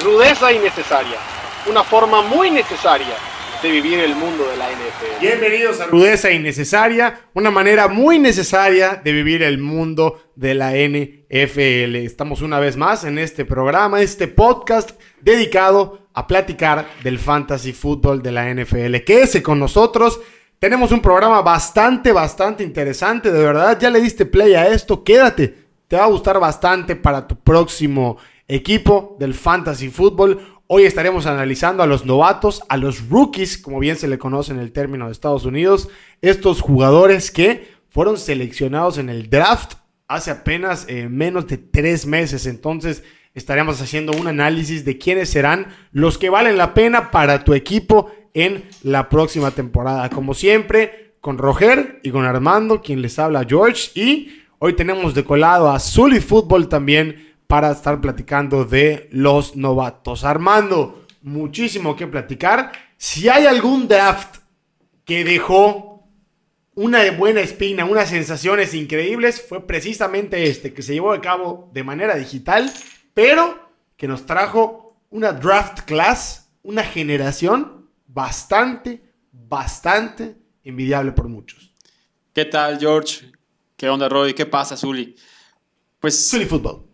Rudeza innecesaria. Una forma muy necesaria de vivir el mundo de la NFL. Bienvenidos a Rudeza Innecesaria, una manera muy necesaria de vivir el mundo de la NFL. Estamos una vez más en este programa, este podcast dedicado a platicar del fantasy fútbol de la NFL. Quédese con nosotros. Tenemos un programa bastante, bastante interesante, de verdad. Ya le diste play a esto, quédate. Te va a gustar bastante para tu próximo equipo del fantasy fútbol. Hoy estaremos analizando a los novatos, a los rookies, como bien se le conoce en el término de Estados Unidos, estos jugadores que fueron seleccionados en el draft hace apenas eh, menos de tres meses. Entonces estaremos haciendo un análisis de quiénes serán los que valen la pena para tu equipo en la próxima temporada. Como siempre, con Roger y con Armando, quien les habla George. Y hoy tenemos de colado a Zully Football también para estar platicando de los novatos. Armando, muchísimo que platicar. Si hay algún draft que dejó una buena espina, unas sensaciones increíbles, fue precisamente este, que se llevó a cabo de manera digital, pero que nos trajo una draft class, una generación bastante, bastante envidiable por muchos. ¿Qué tal, George? ¿Qué onda, Roy? ¿Qué pasa, Zully? Pues. Zully Football.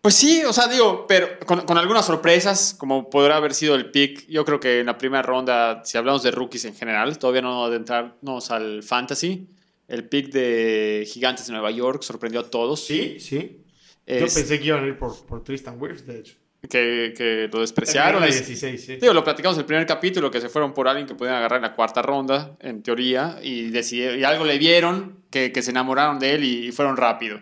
Pues sí, o sea, digo, pero con, algunas sorpresas, como podrá haber sido el pick. Yo creo que en la primera ronda, si hablamos de rookies en general, todavía no adentrarnos al fantasy. El pick de Gigantes de Nueva York sorprendió a todos. Sí, sí. Yo pensé que iban a ir por, Tristan Wirfs, de hecho. Que, que, lo despreciaron. 16, sí. Digo, lo platicamos en el primer capítulo, que se fueron por alguien que podían agarrar en la cuarta ronda, en teoría, y, decidieron, y algo le vieron, que, que se enamoraron de él y fueron rápido.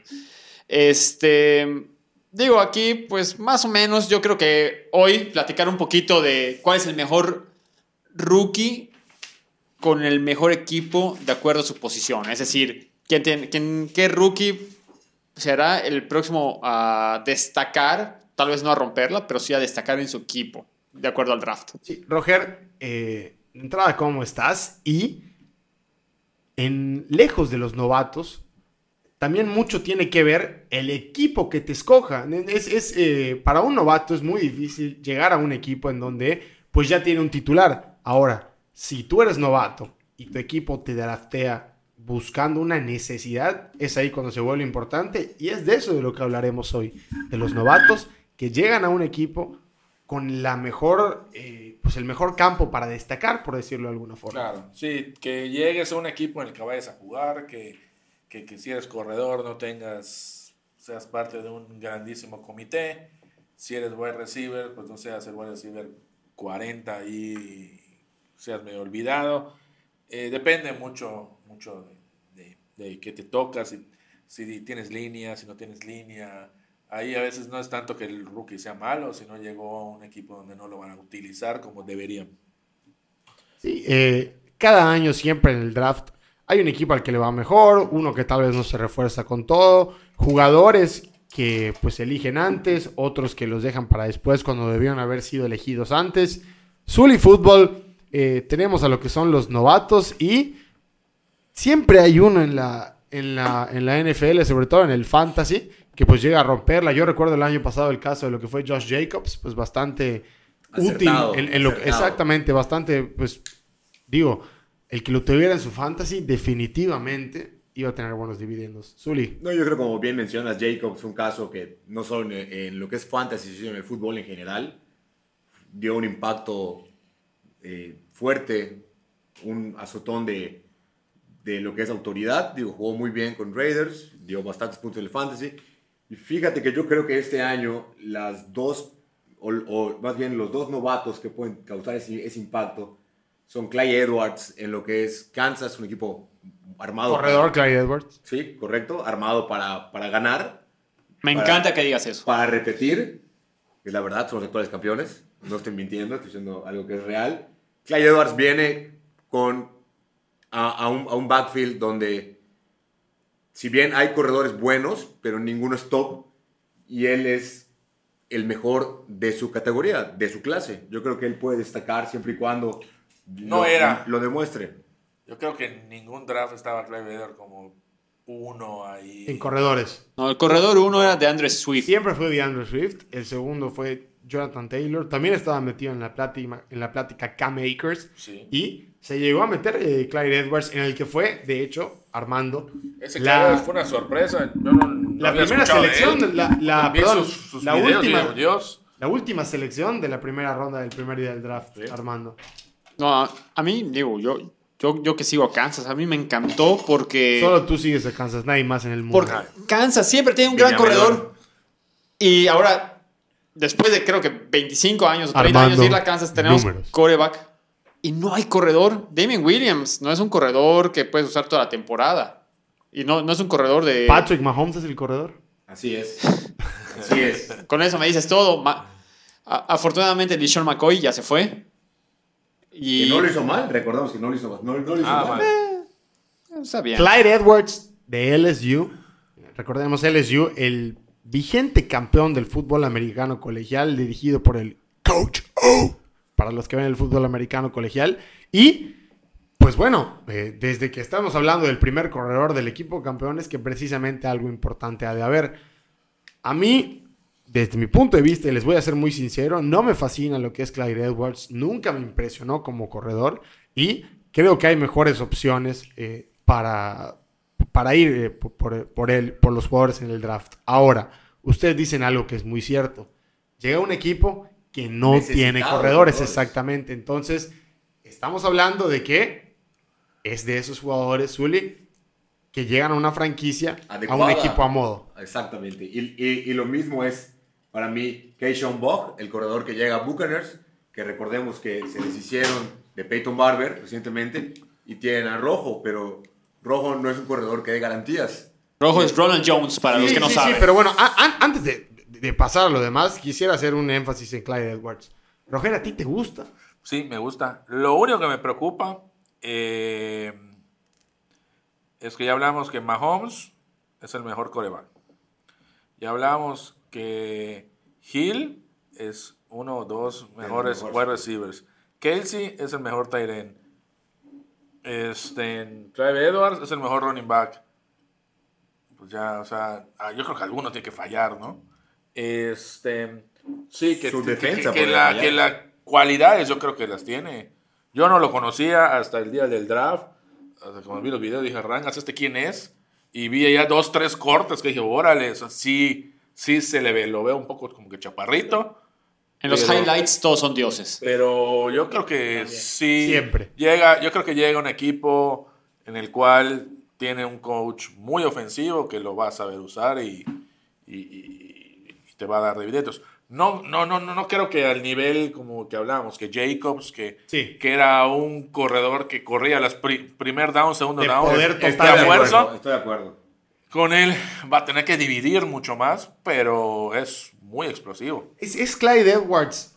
Este digo, aquí, pues más o menos, yo creo que hoy platicar un poquito de cuál es el mejor rookie con el mejor equipo de acuerdo a su posición. Es decir, ¿quién, qué rookie será el próximo a destacar, tal vez no a romperla, pero sí a destacar en su equipo, de acuerdo al draft. Sí, Roger, eh, entrada, ¿cómo estás? Y en lejos de los novatos, también mucho tiene que ver el equipo que te escoja. Es, eh, para un novato es muy difícil llegar a un equipo en donde pues ya tiene un titular. Ahora, si tú eres novato y tu equipo te draftea buscando una necesidad, es ahí cuando se vuelve importante y es de eso de lo que hablaremos hoy, de los novatos que llegan a un equipo con la mejor, eh, pues el mejor campo para destacar, por decirlo de alguna forma. Claro, sí, que llegues a un equipo en el que vayas a jugar, que que, si eres corredor no tengas, seas parte de un grandísimo comité. Si eres wide receiver, pues no seas el wide receiver 40 y seas medio olvidado. Eh, depende mucho, mucho de, de, qué te toca, si, si tienes línea, si no tienes línea. Ahí a veces no es tanto que el rookie sea malo, sino llegó a un equipo donde no lo van a utilizar como deberían. Sí, eh, cada año siempre en el draft hay un equipo al que le va mejor, uno que tal vez no se refuerza con todo, jugadores que pues eligen antes, otros que los dejan para después cuando debieron haber sido elegidos antes. Zully Football, eh, tenemos a lo que son los novatos y siempre hay uno en la, en, la, en la NFL, sobre todo en el fantasy, que pues llega a romperla. Yo recuerdo el año pasado el caso de lo que fue Josh Jacobs, pues bastante útil. En, lo, exactamente, bastante, pues digo, el que lo tuviera en su fantasy definitivamente iba a tener buenos dividendos. Zully. No, yo creo como bien mencionas, Jacobs, un caso que no solo en, lo que es fantasy, sino en el fútbol en general, dio un impacto eh, fuerte, un azotón de, de lo que es autoridad. Digo, jugó muy bien con Raiders, dio bastantes puntos en el fantasy. Y fíjate que yo creo que este año las dos, o, más bien los dos novatos que pueden causar ese impacto, son Clay Edwards en lo que es Kansas, un equipo armado. Corredor Clay Edwards. Sí, correcto, armado para, para ganar. Me encanta que digas eso. Para repetir, que la verdad son los actuales campeones, no estoy mintiendo, estoy diciendo algo que es real. Clay Edwards viene con a, un, a un backfield donde, si bien hay corredores buenos, pero ninguno es top, y él es el mejor de su categoría, de su clase. Yo creo que él puede destacar siempre y cuando no era. Lo demuestre. Yo creo que en ningún draft estaba Clive Eder como uno ahí. En corredores. No, el corredor uno era de Andrew Swift. Siempre fue de Andrew Swift. El segundo fue Jonathan Taylor. También estaba metido en la plática, en la plática Cam Akers. Sí. Y se llegó a meter eh, Clyde Edwards, en el que fue, de hecho, Armando. Ese la- Clyde fue una sorpresa. Yo no, no La primera selección, la- la- Vi perdón, sus, sus la videos, última- digo, Dios. La última selección de la primera ronda del primer día del draft, Armando. No, a, a mí, digo, yo, yo, yo que sigo a Kansas, a mí me encantó porque. Solo tú sigues a Kansas, nadie más en el mundo. Porque Kansas siempre tiene un gran Villamelón. corredor. Y ahora, después de creo que 25 años o 30 Armando, años de ir a Kansas, tenemos números. coreback. Y no hay corredor. Damien Williams no es un corredor que puedes usar toda la temporada. Y no, no es un corredor de. Patrick Mahomes es el corredor. Así es. Así es. Con eso me dices todo. Ma- afortunadamente, LeSean McCoy ya se fue. Y. Y no lo hizo mal, recordamos que no lo hizo mal. No, no lo hizo Ah, mal. vale. Está bien. Clyde Edwards de LSU. Recordemos LSU, el vigente campeón del fútbol americano colegial, dirigido por el Coach O, para los que ven el fútbol americano colegial. Y, pues bueno, eh, desde que estamos hablando del primer corredor del equipo campeón, es que precisamente algo importante ha de haber. A mí, desde mi punto de vista, y les voy a ser muy sincero, no me fascina lo que es Clyde Edwards, nunca me impresionó como corredor y creo que hay mejores opciones eh, para, para ir eh, por, por- él, por los jugadores en el draft. Ahora, ustedes dicen algo que es muy cierto. Llega un equipo que no tiene corredores, corredores. exactamente. Entonces, estamos hablando de que es de esos jugadores, Zully, que llegan a una franquicia, a un equipo a modo. Exactamente. Y, y- y lo mismo es para mí Keishon Bog, el corredor que llega a Buccaneers, que recordemos que se deshicieron de Peyton Barber recientemente y tienen a Rojo, pero Rojo no es un corredor que dé garantías. Rojo es Roland Jones, para los que no sí, saben. Sí, pero bueno, antes de, de pasar a lo demás, quisiera hacer un énfasis en Clyde Edwards. Roger, ¿a ti te gusta? Sí, me gusta. Lo único que me preocupa eh, es que ya hablamos que Mahomes es el mejor coreback. Ya hablamos que Hill es uno o dos mejores mejor. wide receivers. Kelsey es el mejor tight end. Este, Clive Edwards es el mejor running back. Pues ya, o sea, ah, yo creo que alguno tiene que fallar, ¿no? Este, sí, que, Su que- defensa que, que la, fallar. que las cualidades yo creo que las tiene. Yo no lo conocía hasta el día del draft. Hasta cuando vi los videos dije, Rangas, ¿este quién es? Y vi ya dos, tres cortes que dije, órale, o sea, sí, sí se le ve, lo veo un poco como que chaparrito. En los Pero- highlights todos son dioses. Pero yo creo que sí. Siempre. Llega, yo creo que llega un equipo en el cual tiene un coach muy ofensivo que lo va a saber usar y, y- y- y te va a dar dividendos. No, no, no, no, no creo que al nivel como que hablábamos, que Jacobs, que, Sí. que era un corredor que corría las pri- primer down, segundo De down. poder de acuerdo. Estoy de acuerdo. Con él va a tener que dividir mucho más, pero es muy explosivo. Es, es Clyde Edwards,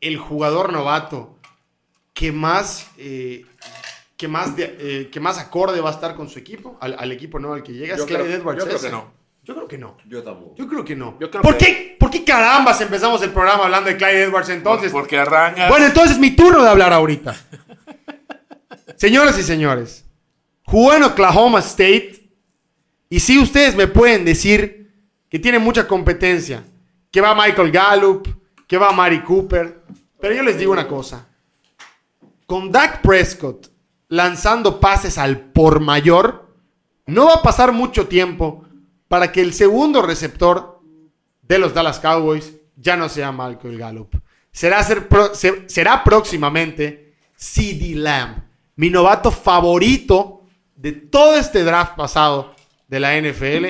el jugador novato que más, eh, que más, de- eh, que más acorde va a estar con su equipo, al, al equipo nuevo al que llega. Es Yo Clyde creo- Edwards. yo creo ese. que no. Yo creo que no. Yo tampoco. Yo creo que no. Yo creo ¿Por, que- qué, ¿Por qué carambas empezamos el programa hablando de Clyde Edwards entonces? Porque arranca. Bueno, entonces es mi turno de hablar ahorita. Señoras y señores, jugó en Oklahoma State y sí ustedes me pueden decir que tiene mucha competencia, que va Michael Gallup, que va Mari Cooper, pero yo les digo una cosa. Con Dak Prescott lanzando pases al por mayor, no va a pasar mucho tiempo para que el segundo receptor de los Dallas Cowboys ya no sea Michael Gallup. Será, ser pro- se- será próximamente CD Lamb, mi novato favorito de todo este draft pasado de la NFL,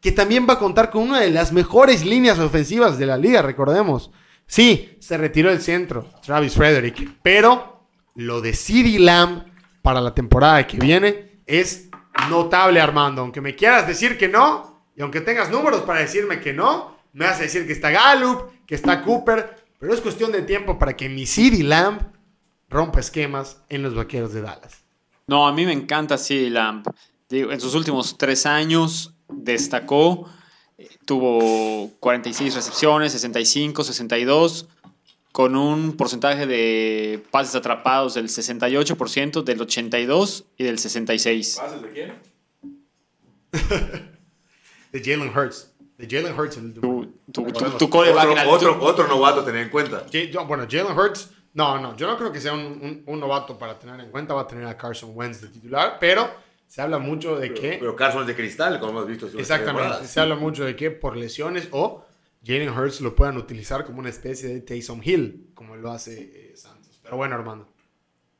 que también va a contar con una de las mejores líneas ofensivas de la liga, recordemos. Sí, se retiró el centro, Travis Frederick, pero lo de CD Lamb para la temporada que viene es notable, Armando. Aunque me quieras decir que no, y aunque tengas números para decirme que no, me vas a decir que está Gallup, que está Cooper, pero es cuestión de tiempo para que mi CD Lamb rompa esquemas en los vaqueros de Dallas. No, a mí me encanta CeeDee Lamb. Digo, en sus últimos tres años destacó, eh, tuvo 46 recepciones, 65, 62, con un porcentaje de pases atrapados del 68%, del 82% y del 66%. ¿Pases de quién? de Jalen Hurts. De Jalen Hurts. El, Tu, tu, tu, coreback Otro, otro, otro novato a tener en cuenta. Bueno, Jalen Hurts, no, no, yo no creo que sea un, un- un novato para tener en cuenta. Va a tener a Carson Wentz de titular, pero se habla mucho de que. Pero Carson es de cristal, como hemos visto. exactamente, se habla mucho de que por lesiones o Jalen Hurts lo puedan utilizar como una especie de Taysom Hill, como lo hace eh, Santos. Pero bueno, Armando.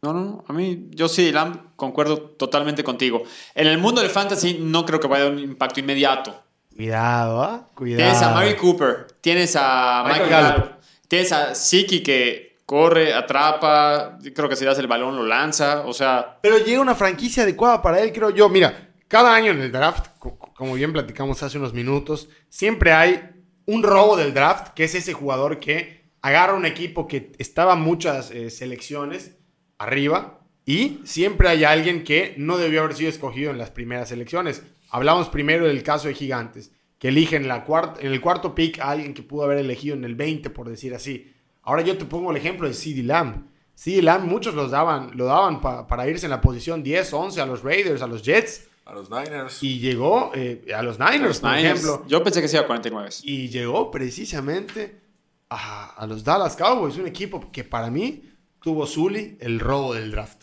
No, no, no. A mí, yo sí, Lamb, concuerdo totalmente contigo. En el mundo del fantasy no creo que vaya a dar un impacto inmediato. Cuidado, ¿ah? Cuidado. Tienes a Mary Cooper, tienes a Michael Michael. Gallup, tienes a Siki que corre, atrapa, creo que si das el balón lo lanza, o sea, Pero llega una franquicia adecuada para él, creo yo. Mira, cada año en el draft, co- como bien platicamos hace unos minutos, siempre hay un robo del draft, que es ese jugador que agarra un equipo que estaba muchas eh, selecciones arriba y siempre hay alguien que no debió haber sido escogido en las primeras elecciones. Hablamos primero del caso de Gigantes, que eligen la en el cuarto pick a alguien que pudo haber elegido en el 20, por decir así. Ahora yo te pongo el ejemplo de CeeDee Lamb. CeeDee Lamb muchos los daban, lo daban pa- para irse en la posición 10, 11 a los Raiders, a los Jets. A los Niners. Y llegó eh, a los Niners, los por Niners, ejemplo. yo pensé que se iba a 49. Y llegó precisamente a, a los Dallas Cowboys, un equipo que para mí tuvo Zully el robo del draft.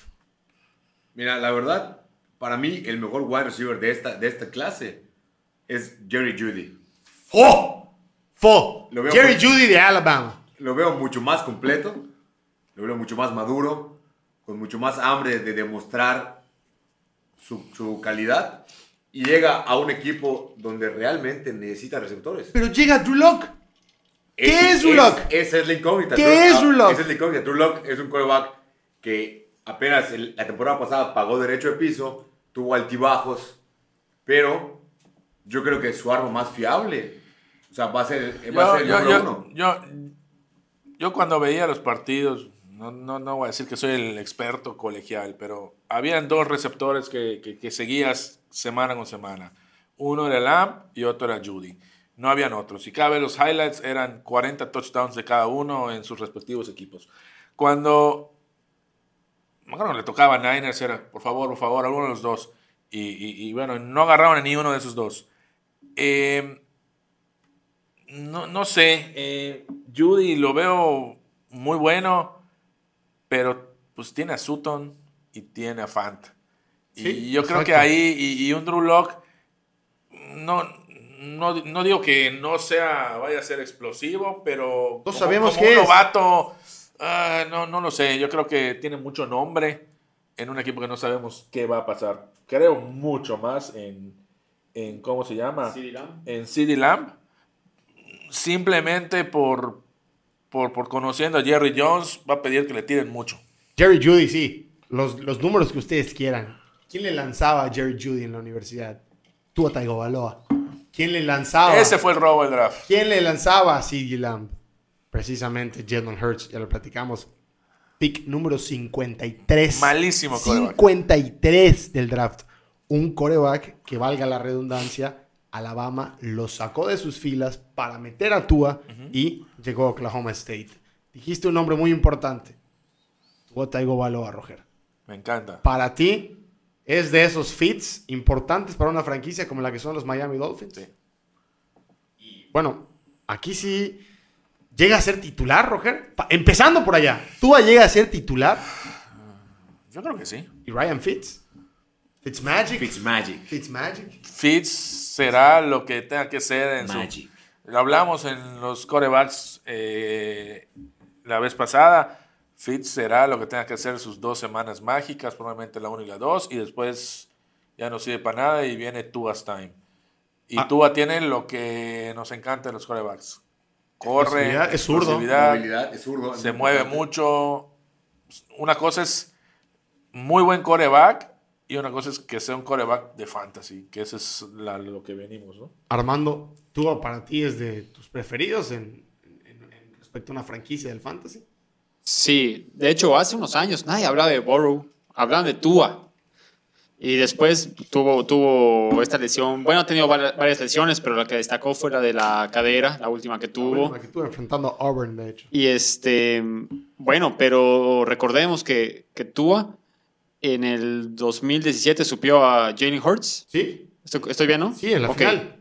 Mira, la verdad, para mí, el mejor wide receiver de esta, de esta clase es Jerry Judy. ¡Fo! ¡Fo! Jerry muy- Judy de Alabama. Lo veo mucho más completo, lo veo mucho más maduro, con mucho más hambre de demostrar su, su calidad y llega a un equipo donde realmente necesita receptores. Pero llega Drew Lock. ¿Qué es Drew Lock? Esa es la incógnita. ¿Qué Drew- es ah, Drew Lock? Esa es la incógnita. Drew Lock es un quarterback que apenas el- la temporada pasada pagó derecho de piso, tuvo altibajos, pero yo creo que su arma más fiable, o sea, va a ser, va a Yo, ser el yo, número yo, uno. yo, yo cuando veía los partidos, no, no, no voy a decir que soy el experto colegial, pero habían dos receptores que, que, que seguías semana con semana. Uno era Lamb y otro era Judy. No habían otros. Cada vez los highlights eran 40 touchdowns de cada uno en sus respectivos equipos. Cuando que le tocaba a Niners, era por favor, por favor, alguno de los dos. Y, y- y bueno, no agarraron a ni uno de esos dos. Eh, no, no sé, eh, Judy lo veo muy bueno, pero pues tiene a Sutton y tiene a Fant. Sí, y yo creo exacto. que ahí, y, y un Drew Lock, no, no, no digo que no sea, vaya a ser explosivo, pero No sabemos como qué un es. novato, ah, no, no lo sé, yo creo que tiene mucho nombre en un equipo que no sabemos qué va a pasar. Creo mucho más en, en ¿cómo se llama? en CD Lamb simplemente por, por, por conociendo a Jerry Jones va a pedir que le tiren mucho. Jerry Judy, sí. Los, los números que ustedes quieran. ¿Quién le lanzaba a Jerry Judy en la universidad? Tú a Tagovailoa. ¿Quién le lanzaba? Ese fue el robo del draft. ¿Quién le lanzaba a CeeDee Lamb? Precisamente Jalen Hurts, ya lo platicamos. Pick número 53. Malísimo quarterback. 53 del draft. Un coreback que valga la redundancia, Alabama lo sacó de sus filas para meter a Tua y llegó a Oklahoma State. Dijiste un nombre muy importante. Tua Tagovailoa, Roger. Me encanta. Para ti, ¿es de esos fits importantes para una franquicia como la que son los Miami Dolphins? Sí. Y bueno, aquí sí llega a ser titular, Roger. Pa- empezando por allá. ¿Tua llega a ser titular? Yo creo que sí. ¿Y Ryan Fitz? ¿Fitzmagic? Fitzmagic. ¿Fitzmagic? Fitz será lo que tenga que ser en Magic. su... Lo hablamos en los corebacks eh, la vez pasada. Fitz será lo que tenga que hacer sus dos semanas mágicas, probablemente la 1 y la 2, y después ya no sirve para nada y viene Tua's time. Y Ah. Tua tiene lo que nos encanta de los corebacks. Corre, es zurdo. es zurdo. se mueve mucho. Una cosa es muy buen coreback y una cosa es que sea un coreback de fantasy, que eso es la- lo que venimos, ¿no? Armando, ¿Tua para ti es de tus preferidos en, en- en respecto a una franquicia del fantasy? Sí, de hecho, hace unos años nadie hablaba de Burrow, hablaban de Tua. Y después tuvo, tuvo esta lesión. Bueno, ha tenido vari- varias lesiones, pero la que destacó fue la de la cadera, la última que La tuvo. última que estuvo enfrentando a Auburn, de hecho. Y este, bueno, pero recordemos que, que Tua en el 2017 supió a Jalen Hurts ¿Sí? Estoy, bien, ¿no? Sí, en la final.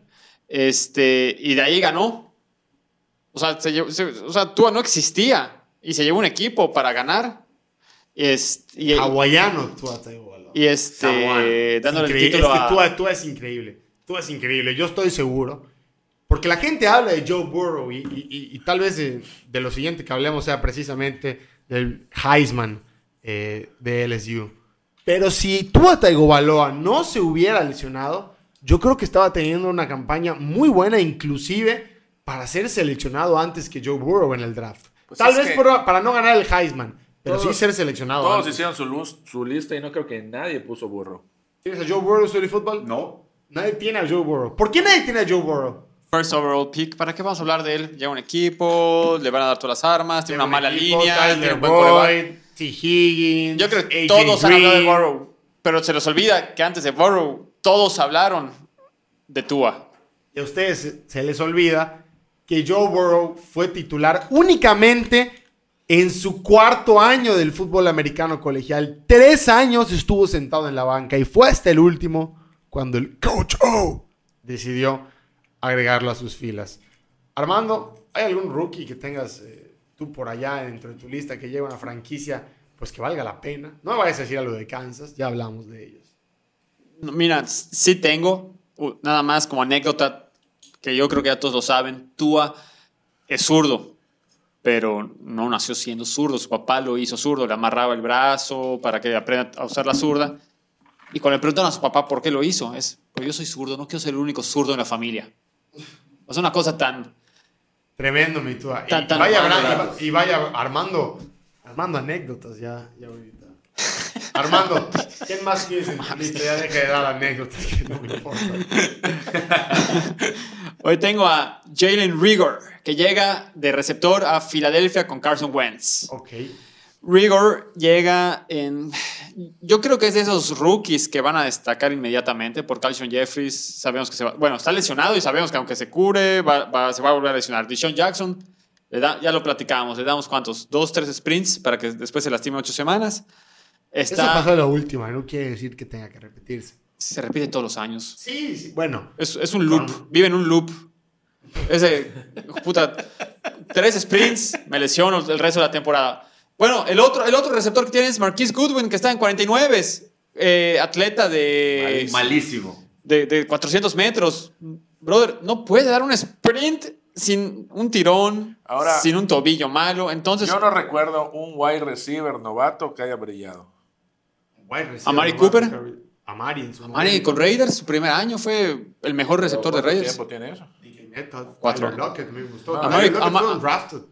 Este, y de ahí ganó. O sea, o sea, Tua no existía y se llevó un equipo para ganar. Este, y, Hawaiano Tua Y este, dándole el título es que Tua, Tua es increíble. Tua es increíble. Yo estoy seguro. Porque la gente habla de Joe Burrow y, tal vez de, lo siguiente que hablemos sea precisamente del Heisman eh, de LSU. Pero si Tua Tagovailoa no se hubiera lesionado, yo creo que estaba teniendo una campaña muy buena, inclusive para ser seleccionado antes que Joe Burrow en el draft. Pues Tal vez para no ganar el Heisman, pero sí ser seleccionado. Todos hicieron su, su, lista y no creo que nadie puso Burrow. ¿Tienes a Joe Burrow en el fútbol? No. Nadie tiene a Joe Burrow. ¿Por qué nadie tiene a Joe Burrow? First overall pick, ¿para qué vamos a hablar de él? Lleva un equipo, le van a dar todas las armas, tiene una mala línea, tiene un buen T. Higgins. Yo creo que todos han hablado de Burrow, pero se les olvida que antes de Burrow todos hablaron de Tua. Y a ustedes se les olvida que Joe Burrow fue titular únicamente en su cuarto año del fútbol americano colegial. Tres años estuvo sentado en la banca y fue hasta el último cuando el coach O decidió agregarlo a sus filas. Armando, ¿hay algún rookie que tengas eh, tú por allá dentro de tu lista que lleva una franquicia, pues que valga la pena. No me vayas a decir algo de Kansas, ya hablamos de ellos. mira, sí tengo, nada más como anécdota, que yo creo que ya todos lo saben, Tua es zurdo, pero no nació siendo zurdo, su papá lo hizo zurdo, le amarraba el brazo para que aprenda a usar la zurda. Y cuando le preguntan a su papá por qué lo hizo, es, pues yo soy zurdo, no quiero ser el único zurdo en la familia. Es una cosa tan, Tremendo, mi tía. Y, vaya, y, vaya armando, armando anécdotas ya, ya ahorita. Armando, ¿quién más quieres en tu lista? Ya deja de dar anécdotas que no me importa. Hoy tengo a Jalen Rigor, que llega de receptor a Filadelfia con Carson Wentz. Ok. Rigor llega en. Yo creo que es de esos rookies que van a destacar inmediatamente por Calcium Jeffries. Sabemos que se va. Bueno, está lesionado y sabemos que aunque se cure, se va a volver a lesionar. Dishon Jackson, le da, ya lo platicábamos, le damos cuántos? Dos, tres sprints para que después se lastime ocho semanas. Está, Eso pasó la última, no quiere decir que tenga que repetirse. Se repite todos los años. Sí, sí bueno. Es, es un loop, vive en un loop. Ese, puta, tres sprints, me lesiono el resto de la temporada. Bueno, el otro, el otro receptor que tiene es Marquise Goodwin, que está en 49. Eh, atleta de. Malísimo. De, 400 metros. Brother, no puede dar un sprint sin un tirón, sin un tobillo malo. Entonces. Yo no recuerdo un wide receiver novato que haya brillado. Amari Cooper. Amari en su Amari con Raiders, su primer año fue el mejor receptor de Raiders. ¿Cuánto tiempo tiene eso? Cuatro. Lockett me gustó. Amari, drafted.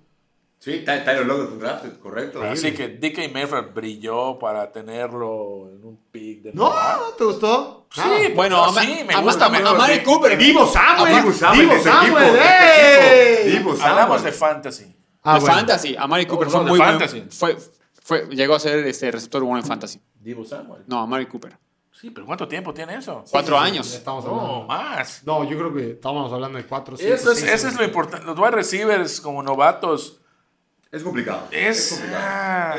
Sí, Tyler Lockett fue drafted, correcto. Así que DK Metcalf brilló para tenerlo en un pick de No, ¿no te gustó? Sí, bueno, sí, me gusta a, mejor. A Mari Cooper. Divo Samuel. Divo Samuel. Divo Samuel. Divo Samuel. Hablamos de fantasy. Ah, de fantasy. A Mari Cooper fue muy fantasy. Fue, fue, llegó a ser este receptor bueno en fantasy. Divo Samuel. No, a Mari Cooper. Sí, pero ¿cuánto tiempo tiene eso? Cuatro años. Estamos no, más. No, yo creo que estábamos hablando de cuatro. Cinco, eso es, eso es lo importante. Los wide receivers como novatos es complicado. Es,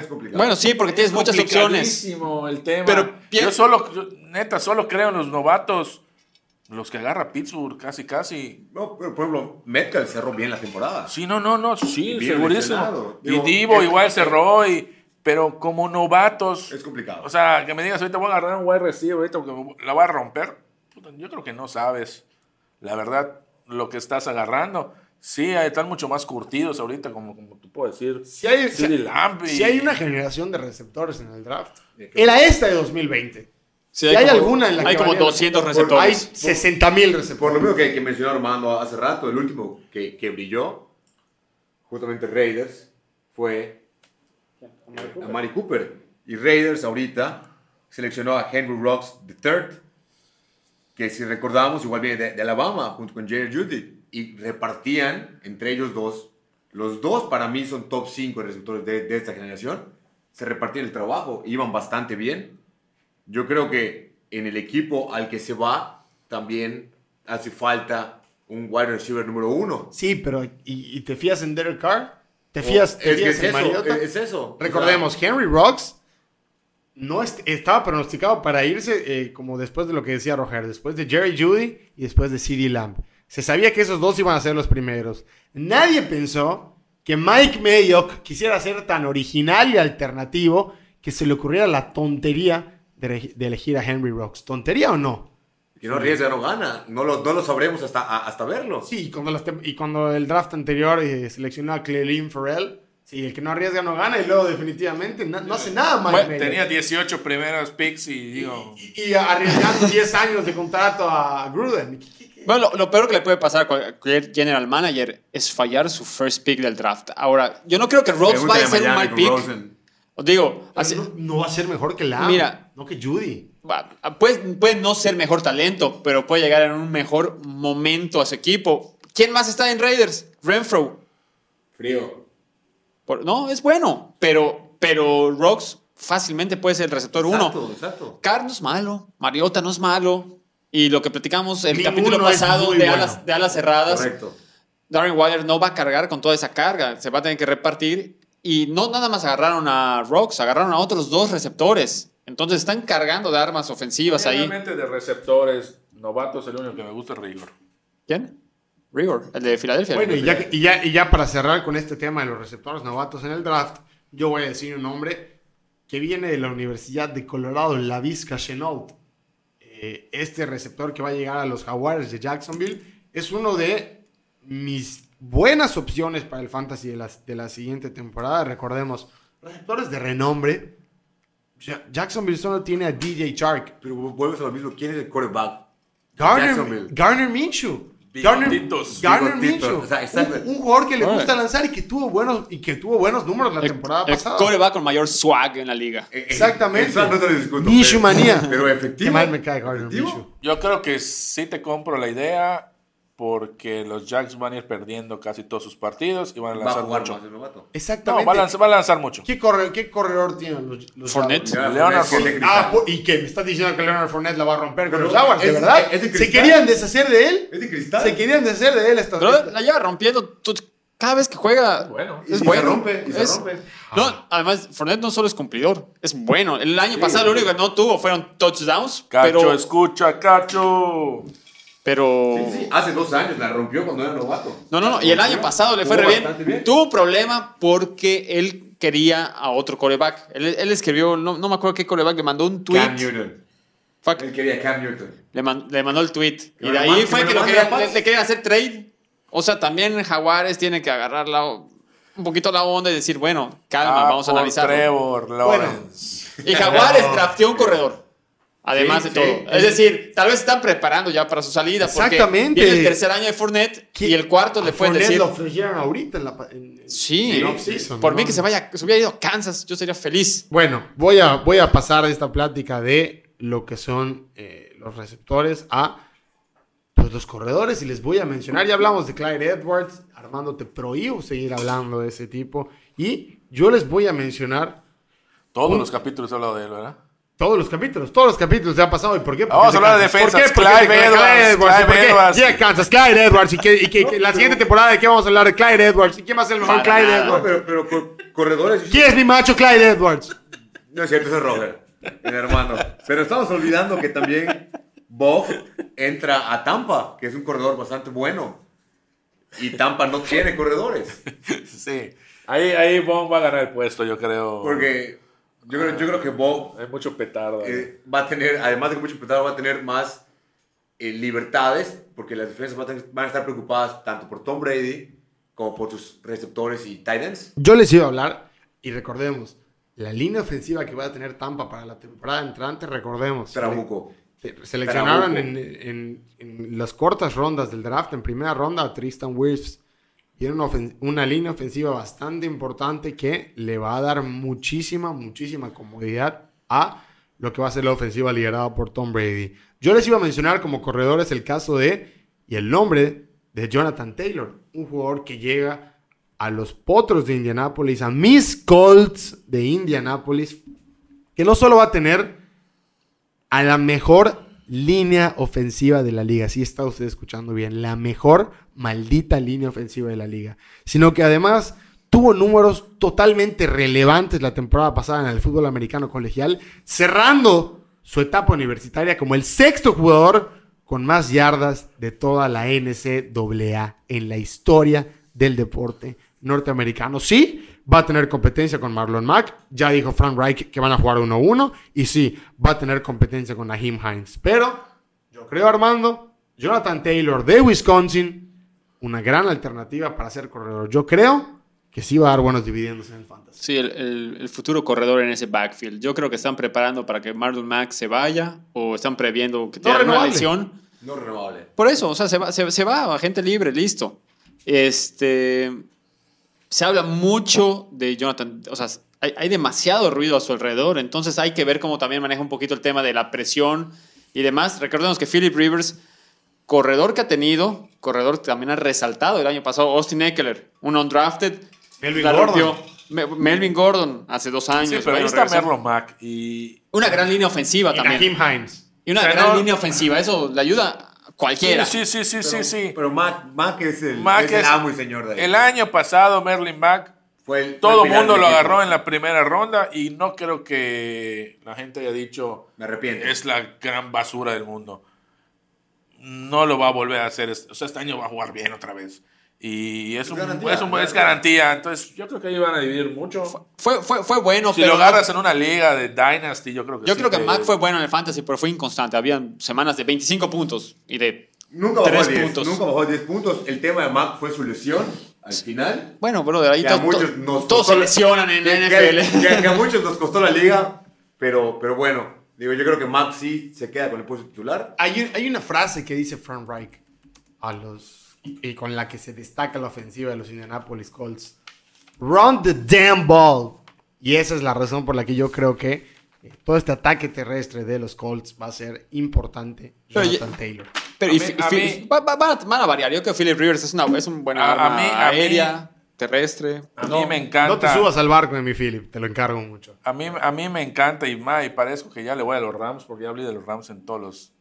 complicado. Bueno, sí, porque tienes muchas opciones. el tema. Pero yo solo, neta, solo creo en los novatos, los que agarra Pittsburgh, casi, casi. No, pero por ejemplo, Metcalf cerró bien la temporada. Sí, no, no, no, sí, segurísimo. y Divo igual cerró, y, pero como novatos. Es complicado. O sea, que me digas, ahorita voy a agarrar un wide receiver, ahorita porque la voy a romper. Yo creo que no sabes, la verdad, lo que estás agarrando. Sí, están mucho más curtidos ahorita, como, como tú puedes decir. Si hay, si, hay una generación de receptores en el draft. Era esta de 2020. si hay, alguna en la hay como 200 receptores. Hay 60 mil receptores. Por lo mismo que, que, mencionó Armando hace rato, el último que, que brilló, justamente Raiders, fue a Mari Cooper. Y Raiders ahorita seleccionó a Henry Rocks III, que si recordamos, igual viene de, de Alabama, junto con Jerry Judy y repartían entre ellos dos. Los dos para mí son top 5 receptores de, de, esta generación. Se repartían el trabajo, iban bastante bien. Yo creo que en el equipo al que se va también hace falta un wide receiver número uno. Sí, pero ¿y, te fías en Derek Carr? ¿Te fías, en es, eso, es, eso, Recordemos, Henry Rocks no estaba pronosticado para irse eh, como después de lo que decía Roger, después de Jerry Judy y después de CD Lamb. Se sabía que esos dos iban a ser los primeros. Nadie pensó que Mike Mayock quisiera ser tan original y alternativo que se le ocurriera la tontería de, elegir a Henry Rocks. ¿Tontería o no? Que no arriesga, no gana. No lo, no lo sabremos hasta, hasta verlo. Sí, y cuando, y cuando el draft anterior eh, seleccionó a Clelin Farrell, sí, el que no arriesga no gana y luego definitivamente no hace nada Mike bueno, Tenía 18 primeros picks y digo... Y, arriesgando 10 años de contrato a Gruden. Bueno, lo, peor que le puede pasar a cualquier general manager es fallar su first pick del draft. Ahora, yo no creo que Rhodes vaya a ser un mal pick. Os digo, no, va a ser mejor que Lamb, Mira, no que Judy. Puede, puede no ser mejor talento, pero puede llegar en un mejor momento a su equipo. ¿Quién más está en Raiders? Renfro. Frío. no, es bueno, pero, pero Rocks fácilmente puede ser el receptor uno. Exacto. Carlos no es malo, Mariota no es malo, y lo que platicamos el capítulo pasado de, alas, de alas cerradas. Correcto. Darren Waller no va a cargar con toda esa carga, se va a tener que repartir. Y no nada más agarraron a Rocks, agarraron a otros dos receptores. Entonces están cargando de armas ofensivas ahí. Realmente de receptores novatos, el único que me gusta es Rigor. ¿Quién? Rigor, el de Filadelfia. Bueno, y ya, y, ya, y ya para cerrar con este tema de los receptores novatos en el draft, yo voy a decir un nombre que viene de la Universidad de Colorado, la Vizca Chenault. Eh, este receptor que va a llegar a los Jaguars de Jacksonville es uno de mis buenas opciones para el fantasy de la, de la siguiente temporada. Recordemos, receptores de renombre. Jacksonville solo tiene a DJ Chark. Pero vuelves a lo mismo. ¿Quién es el quarterback? Garner, Garner Minshew. Garner, Garner Minshew. un, jugador que le gusta lanzar y que tuvo buenos, y que tuvo buenos números la temporada pasada. El va con mayor swag en la liga. Eh, eh, Exactamente. Minshew manía. Pero efectivo. Qué mal me cae Garner Minshew. Yo creo que sí te compro la idea porque los Jacks van a ir perdiendo casi todos sus partidos y van a lanzar mucho. Exactamente. No, va a, lanzar, mucho. ¿Qué, corre, ¿Qué, corredor tienen los, los Fournette? Leonard Fournette. Ah, ¿y qué? ¿Me estás diciendo que Leonard Fournette la va a romper con los Jaguars? ¿De verdad? ¿Se querían deshacer de él? Es de cristal. Se querían deshacer de él. Esta, Pero la lleva rompiendo cada vez que juega. Bueno. Es y bueno. Se rompe, y se rompe. No, además, Fournette no solo es cumplidor, es bueno. El año pasado lo único que no tuvo fueron touchdowns. Cacho, pero... escucha, Cacho. Pero. Sí, sí, hace dos años la rompió cuando era novato. No, no, no. Y el año pasado le fue re bien. Tuvo un problema porque él quería a otro coreback. Él, él escribió, no, no, me acuerdo qué coreback, le mandó un tweet. Cam Newton. Fuck. Él quería Cam Newton. Le, man, le mandó el tweet. Y de ahí fue que, lo quería, le, le, querían hacer trade. O sea, también Jaguares tiene que agarrar la, un poquito la onda y decir, bueno, calma, ah, vamos a analizar. Trevor Lawrence. Bueno, y Jaguares drafteó un corredor. Además de todo. Es decir, tal vez están preparando ya para su salida. Exactamente. Porque viene el tercer año de Fournette y el cuarto le pueden decir. lo ofrecieron ahorita en la. sí, por mí que se vaya, se hubiera ido a Kansas, yo sería feliz. Bueno, voy a, voy a pasar esta plática de lo que son eh, los receptores a pues, los corredores y les voy a mencionar. Ya hablamos de Clyde Edwards. Armando, te prohíbo seguir hablando de ese tipo. Y yo les voy a mencionar. Todos los capítulos he hablado de él, ¿verdad? Todos los capítulos, todos los capítulos se han pasado. ¿Y por qué? Vamos a hablar de defensa. ¿Por qué? Clyde Edwards. Clyde Edwards. Llega Kansas, Clyde Edwards. Y, que, la siguiente temporada, ¿de qué vamos a hablar? De Clyde Edwards. ¿Y quién va a ser el mejor Clyde Edwards? pero, pero corredores. ¿Quién es mi macho Clyde Edwards? No es cierto, es Robert, mi hermano. Pero estamos olvidando que también Bob entra a Tampa, que es un corredor bastante bueno. Y Tampa no tiene corredores. Sí. Ahí, ahí Bob va a ganar el puesto, yo creo. Porque yo creo, yo creo que Bob. Hay mucho petardo. Eh, va a tener, además de que mucho petardo, va a tener más eh, libertades, porque las defensas van a, estar preocupadas tanto por Tom Brady como por sus receptores y Titans. Yo les iba a hablar, y recordemos, la línea ofensiva que va a tener Tampa para la temporada entrante, recordemos. Trabuco. Seleccionaron en, en, en, las cortas rondas del draft, en primera ronda, a Tristan Wirfs tiene una, una, línea ofensiva bastante importante que le va a dar muchísima, muchísima comodidad a lo que va a ser la ofensiva liderada por Tom Brady. Yo les iba a mencionar como corredores el caso de, y el nombre de Jonathan Taylor, un jugador que llega a los Potros de Indianápolis, a Miss Colts de Indianápolis, que no solo va a tener a la mejor línea ofensiva de la liga. Si está usted escuchando bien, la mejor maldita línea ofensiva de la liga. Sino que además tuvo números totalmente relevantes la temporada pasada en el fútbol americano colegial, cerrando su etapa universitaria como el sexto jugador con más yardas de toda la NCAA en la historia del deporte norteamericano. Sí, va a tener competencia con Marlon Mack. Ya dijo Frank Reich que van a jugar 1-1. Y sí, va a tener competencia con Naheem Hines. Pero yo creo, Armando, Jonathan Taylor de Wisconsin, una gran alternativa para ser corredor. Yo creo que sí va a dar buenos dividendos en el fantasy. Sí, el, futuro corredor en ese backfield. Yo creo que están preparando para que Marlon Mack se vaya o están previendo que tenga una lesión. No renovable. Por eso, o sea, se va, se, se va a gente libre, listo. Este se habla mucho de Jonathan, o sea, hay, demasiado ruido a su alrededor, entonces hay que ver cómo también maneja un poquito el tema de la presión y demás. Recordemos que Philip Rivers, corredor que ha tenido, corredor que también ha resaltado el año pasado, Austin Eckler, un undrafted. Melvin Gordon. Melvin Gordon hace dos años. Sí, pero ahí está Merlon Mack y... Una gran línea ofensiva también. Hines. Y una gran línea ofensiva, eso le ayuda Cualquiera. Sí, sí, sí, sí, sí. Pero Mac, Mac es el, Mac es amo y señor de ahí. El año pasado, Merlin Mac, fue el, todo el mundo lo agarró en la primera ronda y no creo que la gente haya dicho. Me arrepiento. Es la gran basura del mundo. No lo va a volver a hacer. O sea, este año va a jugar bien otra vez. Y es, un, garantía, es, un, es garantía. Entonces, yo creo que ahí van a dividir mucho. Fue, fue, fue bueno. Si lo agarras en una liga de Dynasty, yo creo que Yo creo que Mac fue bueno en el Fantasy, pero fue inconstante. Habían semanas de 25 puntos y de nunca 3 bajó 10, puntos. Nunca bajó 10 puntos. El tema de Mac fue su lesión al final. Bueno, pero de ahí todos se lesionan en la NFL. Que, a muchos nos costó la liga, pero, pero bueno. Digo, yo creo que Mac sí se queda con el puesto titular. Hay, hay una frase que dice Frank Reich a los y con la que se destaca la ofensiva de los Indianapolis Colts. Run the damn ball. Y esa es la razón por la que yo creo que eh, todo este ataque terrestre de los Colts va a ser importante. Jonathan Taylor. Pero van, a variar. Yo creo que Philip Rivers es, una, es un buen arma aérea, terrestre. A mí me encanta. No te subas al barco de mi Philip, te lo encargo mucho. A mí, a mí me encanta y, más, y parezco que ya le voy a los Rams porque ya hablé de los Rams en todos los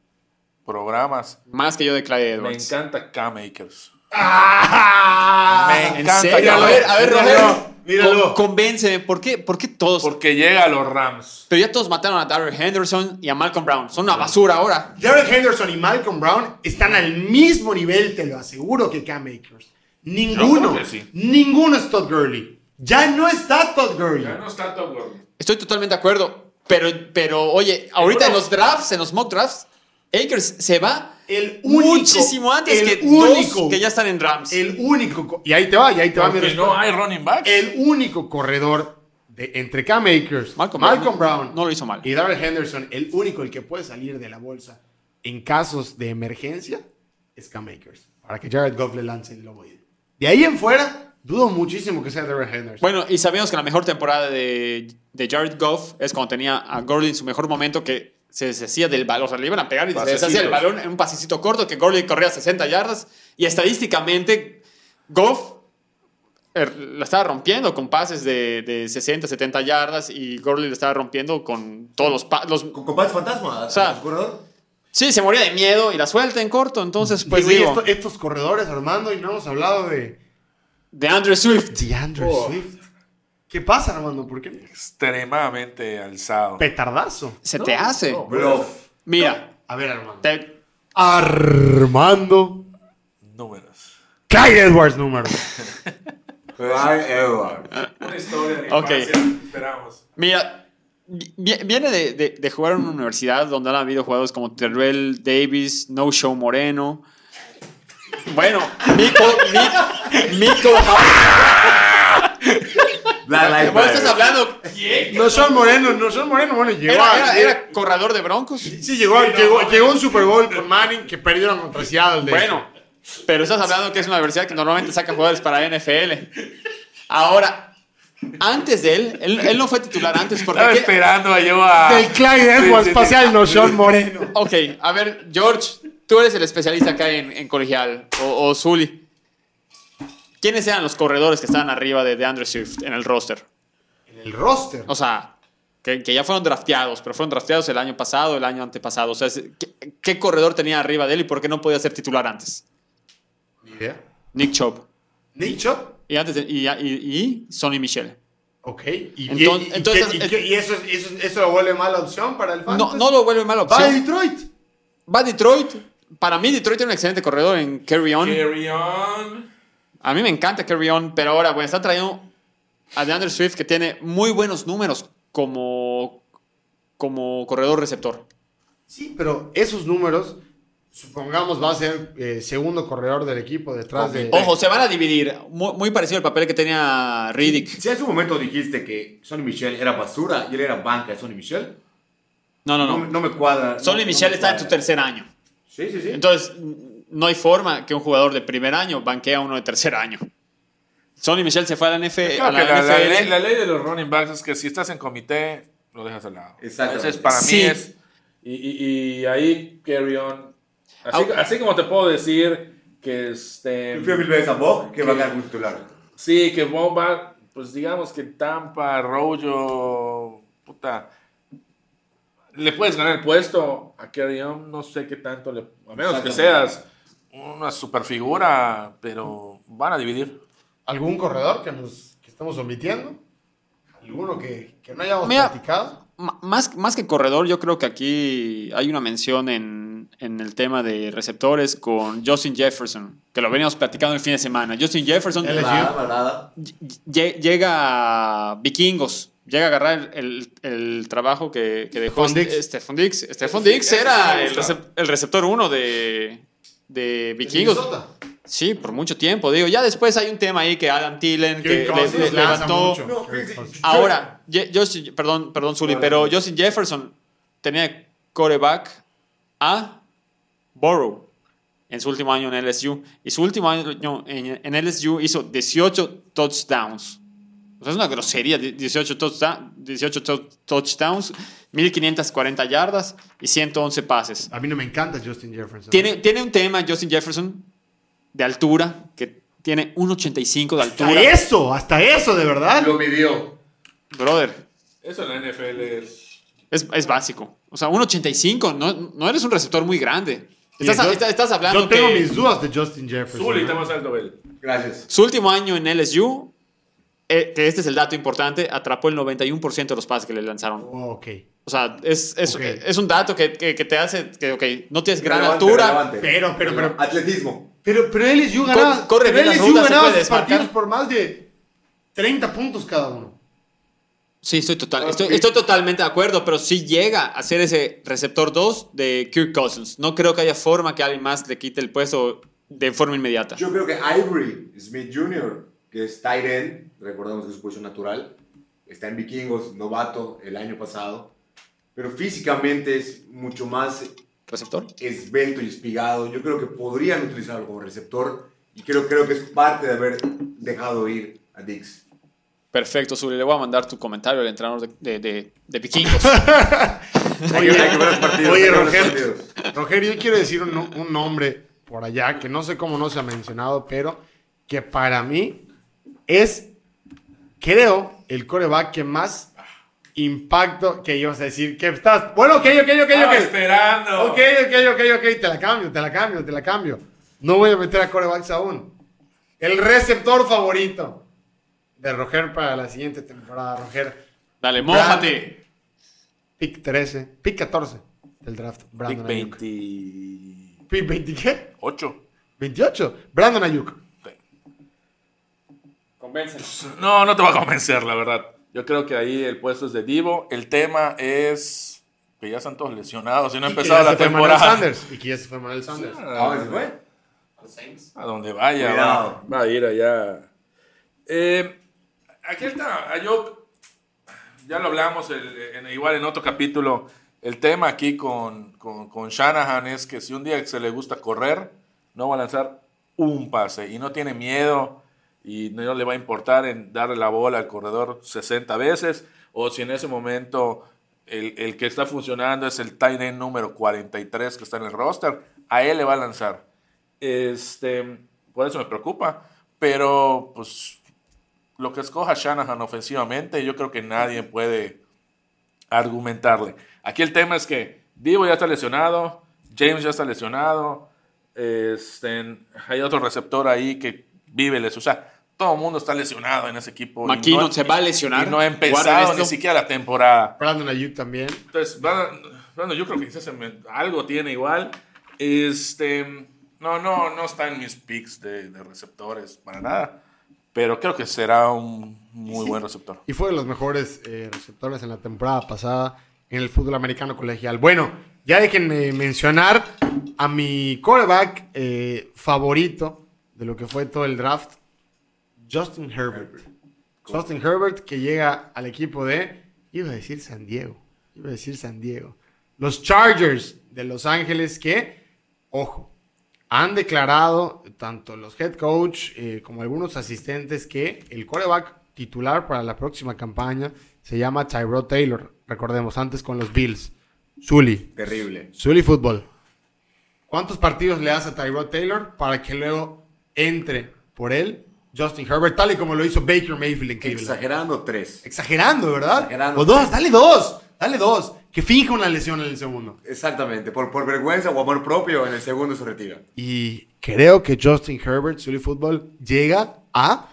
programas. Más que yo de Clyde Edwards. Me encanta K-Makers. ¡Ah! Me encanta. A ver, a ver, Rogelio. Míralo. convénceme, ¿por qué, ¿por qué todos? Porque llega a los Rams. Pero ya todos mataron a Darrell Henderson y a Malcolm Brown. Son una basura ahora. Darrell Henderson y Malcolm Brown están al mismo nivel, te lo aseguro, que Cam Akers. Ninguno. Ninguno es Todd Gurley. Ya no está Todd Gurley. Ya no está Todd Gurley. Estoy totalmente de acuerdo. Pero, pero oye, ahorita en los drafts, en los mock drafts, Akers se va el único, muchísimo antes que único, que ya están en Rams. El único, y ahí te va, y ahí te va mi no hay running back. El único corredor de, entre Cam Akers, Malcolm, Brown, no lo hizo mal. y Darrell Henderson, el único el que puede salir de la bolsa en casos de emergencia es Cam Akers, para que Jared Goff le lance el lobo. De ahí en fuera, dudo muchísimo que sea Darrell Henderson. Bueno, y sabemos que la mejor temporada de, de Jared Goff es cuando tenía a Gordon en su mejor momento que se deshacía del balón, o sea, le iban a pegar y se deshacía del balón en un pasecito corto que Gurley corría 60 yardas y estadísticamente Goff er, la estaba rompiendo con pases de, de 60, 70 yardas y Gurley la estaba rompiendo con todos los... los ¿Con, pases fantasma? O sea, Sí, se moría de miedo y la suelta en corto, entonces pues digo... estos corredores, Armando, y no hemos hablado de... De Andrew Swift. De Andrew oh. Swift. ¿Qué pasa, Armando? ¿Por qué? Extremadamente alzado. Petardazo. Se te hace. Mira. A ver, Armando. Armando. Números. Clyde Edwards, números. Clyde Edwards. Una historia de Ok. Esperamos. Mira. Viene de, de, jugar en una universidad donde han habido jugadores como Terrell Davis, No Show Moreno. Bueno, Mico, Mico, estás hablando? No son morenos, no son morenos. Bueno, llegó era, era, corredor de Broncos. Sí, llegó, llegó, llegó, un Super Bowl con Manning que perdieron contra Seattle. bueno, pero estás hablando que es una universidad que normalmente saca jugadores para NFL. Ahora, antes de él, él, no fue titular antes porque... Estaba esperando a yo a... Del Clyde Edwards espacial, no Sean Moreno. Ok, a ver, George, tú eres el especialista acá en, en colegial, o, o Zully. ¿Quiénes eran los corredores que estaban arriba de DeAndre Swift en el roster? En el roster. O sea, que, ya fueron drafteados, pero fueron drafteados el año pasado, el año antepasado. O sea, ¿qué, corredor tenía arriba de él y por qué no podía ser titular antes? Ni idea. Nick Chubb. ¿Nick Chubb? Y, antes de- y, y, y Sonny Michel. Ok. ¿Y, Entonces- y- y entonces- qué- y qué- y eso, eso, eso lo vuelve mala opción para el No, Fantasy? no lo vuelve mala Va a opción. Detroit. Va a Detroit. Para mí, Detroit tiene un excelente corredor en Carry On. Carry on. A mí me encanta Carry On, pero ahora, bueno, está trayendo a DeAndre Swift que tiene muy buenos números como, como corredor receptor. Sí, pero esos números, supongamos, va a ser eh, segundo corredor del equipo detrás de. Ojo, se van a dividir. Muy, muy parecido al papel que tenía Riddick. Si hace un momento dijiste que Sonny Michel era basura y él era banca de Sonny Michel, No, no, no, no. me- no me cuadra. Sonny no- Michel no está en su cuadra. tercer año. Sí, sí, sí. Entonces, no hay forma que un jugador de primer año banquee a uno de tercer año. Sonny Michel se fue a la, NF, a la que la, la NFL. ley, la ley de los running backs es que si estás en comité, lo dejas al lado. Exactamente. Ese es para Sí. mí es. Y, y- y ahí carry on. Así, así como te puedo decir que este. Prefiero mil veces a Bog que va a ganar un titular. Sí, que Bomba, pues digamos que Tampa, Rollo, puta. Le puedes ganar el puesto a Carry On, no sé qué tanto le. A menos que seas una super figura, pero van a dividir. ¿Algún corredor que, nos, que estamos omitiendo? ¿Alguno que, que no hayamos Mira, platicado? Más, más que corredor, yo creo que aquí hay una mención en, en el tema de receptores con Justin Jefferson, que lo veníamos platicando el fin de semana. Justin Jefferson LSU. Nada, nada. lle- llega a Vikingos, llega a agarrar el, el trabajo que, que dejó Stephon Diggs. este- Stephon sí era el, recep- el receptor uno de, de Vikingos. Sí, por mucho tiempo. Digo, ya después hay un tema ahí que Adam Thielen que le- le- levantó. No. Ahora, Justin- perdón, perdón, Zully, pero Justin Jefferson tenía coreback a Burrow en su último año en LSU. Y su último año en, en LSU hizo 18 touchdowns. O sea, es una grosería, 18, touchdown- 18 tou- touchdowns, 1540 yardas y 111 pases. A mí no me encanta Justin Jefferson. Tiene, tiene un tema Justin Jefferson de altura, que tiene 1,85 de Hasta altura. eso, hasta eso, de verdad. Lo midió. Brother, Eso en la NFL es. Es, es básico. O sea, 1.85, no, no eres un receptor muy grande. Estás, yo- estás- estás hablando Yo tengo que mis dudas de Justin Jefferson. ¿no? está más alto, él. Gracias. su último año en LSU, eh, que este es el dato importante, atrapó el 91% de los pases que le lanzaron. Oh, ok. O sea, es, es, Ok. es un dato que, que- que te hace que, ok, no tienes gran Relevante, altura. relevante. Pero, pero, pero- Atletismo. Pero, pero LSU ganaba, corre pero LSU ganaba puede sus partidos por más de 30 puntos cada uno. Sí, estoy, total, Ah, estoy, sí. estoy totalmente de acuerdo, pero sí llega a ser ese receptor 2 de Kirk Cousins. No creo que haya forma que alguien más le quite el puesto de forma inmediata. Yo creo que Ivory Smith Jr., que es tight end, recordemos que es su posición natural, está en Vikingos, novato el año pasado, pero físicamente es mucho más ¿Receptor? esbelto y espigado. Yo creo que podrían utilizarlo como receptor y creo, creo que es parte de haber dejado ir a Dix. Perfecto, Zuli. Le voy a mandar tu comentario al entrenador de, de, de- de vikingos. Los partidos. Oye, Roger. Rogelio, yo quiero decir un, un nombre por allá que no sé cómo no se ha mencionado, pero que para mí es, creo, el coreback que más impacto que ibas a decir que estás. Bueno, ok, ok, ok, Estaba ok. esperando. Ok, ok, ok, ok, te la cambio, te la cambio, te la cambio. No voy a meter a corebacks aún. El receptor favorito de Roger para la siguiente temporada, Roger. Dale, mójate. Pick 13, pick 14 del draft. Pick Brandon Ayuk. 28. Pick 20, ¿qué? 28. Brandon Ayuk. No, no te va a convencer, la verdad. Yo creo que ahí el puesto es de Divo. El tema es que ya están todos lesionados y no ha empezado la temporada. Sanders. Y que ya se fue Manuel Sanders. ¿A dónde se fue? A donde vaya, va, va a ir allá. Eh, aquí está, Ayuk, ya lo hablamos el- en- igual en otro capítulo. El tema aquí con, con, con Shanahan es que si un día se le gusta correr, no va a lanzar un pase y no tiene miedo y no le va a importar en darle la bola al corredor 60 veces o si en ese momento el, el que está funcionando es el tight end número 43 que está en el roster, a él le va a lanzar. Este, por eso me preocupa. Pero, pues, lo que escoja Shanahan ofensivamente, yo creo que nadie puede argumentarle. Aquí el tema es que Divo ya está lesionado, James ya está lesionado, este, hay otro receptor ahí que vive les, o sea, todo el mundo está lesionado en ese equipo. McKinnon se va a lesionar. Y no ha empezado ni siquiera la temporada. Brandon Ayuk también. Entonces, bueno, yo creo que algo tiene igual. Este, no, no, no está en mis picks de, receptores para nada. Pero creo que será un muy buen receptor. Y fue de los mejores eh, receptores en la temporada pasada en el fútbol americano colegial. Bueno, ya déjenme mencionar a mi quarterback eh, favorito de lo que fue todo el draft, Justin Herbert. Justin Herbert que llega al equipo de, iba a decir San Diego, iba a decir San Diego. Los Chargers de Los Ángeles que, ojo, han declarado tanto los head coach eh, como algunos asistentes que el quarterback titular para la próxima campaña se llama Tyrod Taylor. Recordemos, antes con los Bills. Zully. Terrible. Zully Football. ¿Cuántos partidos le hace a Tyrod Taylor para que luego entre por él Justin Herbert, tal y como lo hizo Baker Mayfield en Cleveland. Exagerando tres. Exagerando, ¿verdad? Exagerando. O dos, dale dos, dale dos. Que finja una lesión en el segundo. Exactamente, por, por vergüenza o amor propio, en el segundo se retira. Y creo que Justin Herbert, Sully Football, llega a...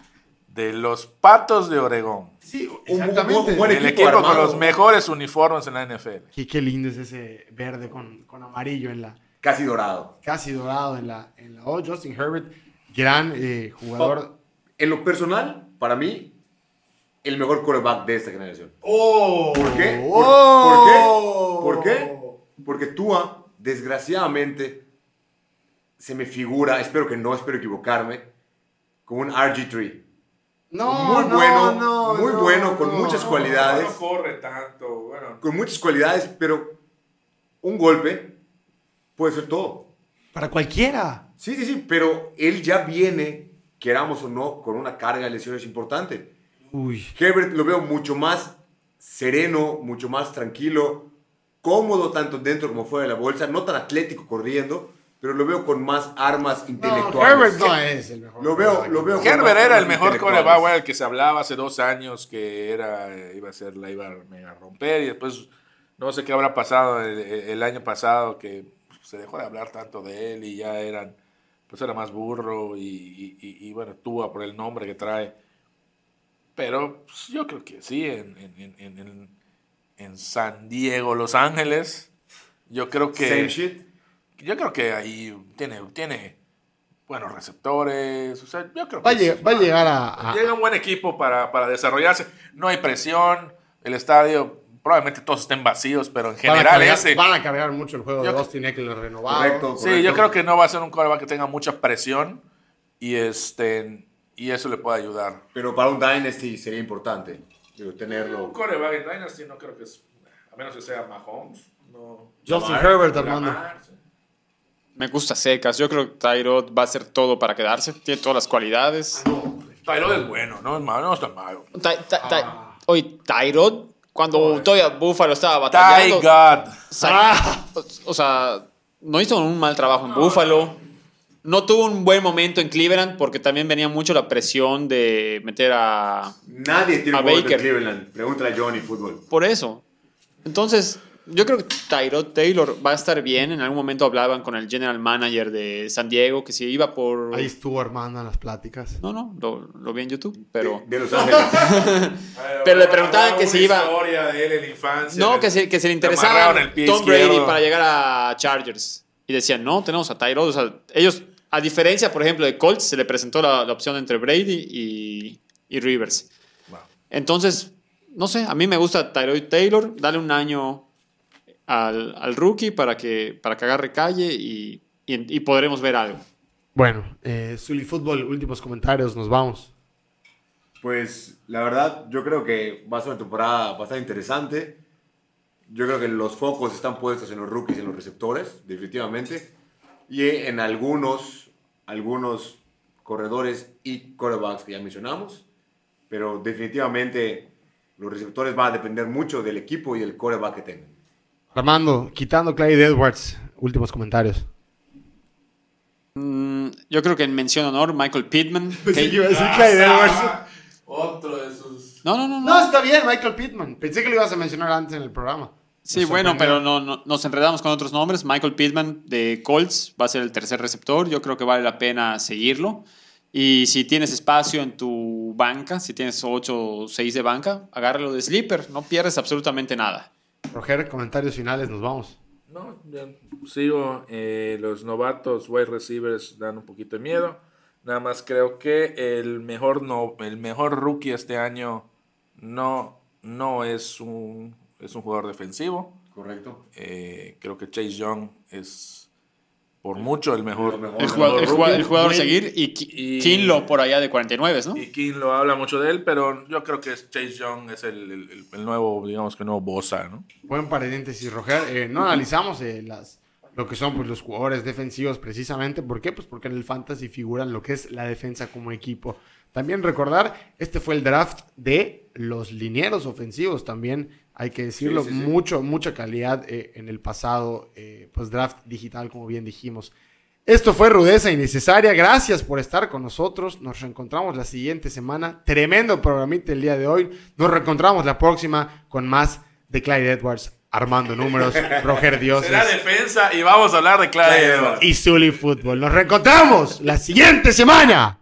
De los Patos de Oregón. Sí, exactamente. Un, buen el equipo, con los mejores uniformes en la NFL. Y qué lindo es ese verde con, con amarillo en la... Casi dorado. Casi dorado en la, en la O. Justin Herbert, gran eh, jugador en lo personal, para mí, el mejor quarterback de esta generación. Oh, ¿Por qué? Oh. ¿Por, qué? Porque Tua, desgraciadamente, se me figura, espero que no, espero equivocarme, como un RG3. No, muy no, bueno, no, muy bueno, con muchas cualidades. No corre tanto, bueno. Con muchas cualidades, pero un golpe puede ser todo. Para cualquiera. Sí, sí, sí, pero él ya viene queramos o no, con una carga de lesiones importante. Uy. Herbert lo veo mucho más sereno, mucho más tranquilo, cómodo tanto dentro como fuera de la bolsa, no tan atlético corriendo, pero lo veo con más armas intelectuales. Herbert no es el mejor. Lo veo, lo veo Herbert era el mejor coreback, el que se hablaba hace dos años que era, iba a ser, la iba a romper y después no sé qué habrá pasado el, el año pasado que se dejó de hablar tanto de él y ya eran pues era más burro y, y, bueno, Tua por el nombre que trae. Pero pues, yo creo que sí, en, en, en, en, San Diego, Los Ángeles, yo creo que... Same shit. Yo creo que ahí tiene, tiene buenos receptores. O sea, yo creo va, que va a llegar a, Llega un buen equipo para, para desarrollarse. No hay presión. El estadio probablemente todos estén vacíos, pero en general van a cargar, ese... Van a cargar mucho el juego de Austin Eckler renovado. Correcto, Sí, yo creo que no va a ser un coreback que tenga mucha presión y, este, y eso le puede ayudar. Pero para un Dynasty sería importante tenerlo. Un coreback en Dynasty no creo que es... A menos que sea Mahomes. No. Justin Herbert, Armando. Me gusta secas. Yo creo que Tyrod va a hacer todo para quedarse. Tiene todas las cualidades. Tyrod es bueno, no es malo, no es tan malo. Hoy Tyrod cuando todavía Buffalo estaba batallando. God. Ah. O sea, no hizo un mal trabajo en Buffalo. No tuvo un buen momento en Cleveland porque también venía mucho la presión de meter a. Nadie tiene un en Cleveland. Pregúntale a Johnny Fútbol. Por eso. Entonces, yo creo que Tyrod Taylor va a estar bien. En algún momento hablaban con el general manager de San Diego que si iba por. Ahí estuvo Armando en las pláticas. No, no, lo, lo vi en YouTube, pero. De, Los Ángeles. pero le preguntaban que si iba. historia de él en la infancia. No, que, se, que se le interesaba Tom Brady para llegar a Chargers. Y decían, no, tenemos a Tyrod. O sea, ellos, a diferencia, por ejemplo, de Colts, se le presentó la, opción entre Brady y, y Rivers. Entonces, no sé, a mí me gusta Tyrod Taylor. Dale un año al, al rookie para que, para que agarre calle y, y, podremos ver algo. Bueno, eh, Zully Fútbol, últimos comentarios, nos vamos. Pues la verdad, yo creo que va a ser una temporada bastante interesante. Yo creo que los focos están puestos en los rookies y en los receptores, definitivamente. Y en algunos, algunos corredores y quarterbacks que ya mencionamos. Pero definitivamente los receptores van a depender mucho del equipo y del quarterback que tengan. Armando, quitando Clyde Edwards, últimos comentarios. Mm, yo creo que en mención honor, Michael Pittman. Pensé que iba a decir Clyde Edwards. Otro de sus. No, no, no, no. No, está bien, Michael Pittman. Pensé que lo ibas a mencionar antes en el programa. Sí, bueno, pero no, nos enredamos con otros nombres. Michael Pittman de Colts va a ser el tercer receptor. Yo creo que vale la pena seguirlo. Y si tienes espacio en tu banca, si tienes 8 o 6 de banca, agárralo de sleeper, no pierdes absolutamente nada. Roger, comentarios finales, nos vamos. No, sigo. Eh, los novatos wide receivers dan un poquito de miedo. Nada más creo que el mejor, no, el mejor rookie este año no, no es, un, es un jugador defensivo. Correcto. Eh, creo que Chase Young es por mucho el mejor. El, jugador, a seguir y, Kinlo por allá de 49, ¿no? Y Kinlo habla mucho de él, pero yo creo que Chase Young es el, nuevo, digamos que nuevo Bosa, ¿no? Buen paréntesis, Roger. Eh, no analizamos eh, las, lo que son pues, los jugadores defensivos precisamente. ¿Por qué? Pues porque en el Fantasy figuran lo que es la defensa como equipo. También recordar, este fue el draft de los linieros ofensivos también hay que decirlo, mucho, mucha calidad eh, en el pasado, eh, pues draft digital, como bien dijimos. Esto fue Rudeza Innecesaria. Gracias por estar con nosotros. Nos reencontramos la siguiente semana. Tremendo programita el día de hoy. Nos reencontramos la próxima con más de Clyde Edwards. Armando números, Roger Dios. Será defensa y vamos a hablar de Clyde, Edwards. Y Zully Football. Nos reencontramos la siguiente semana.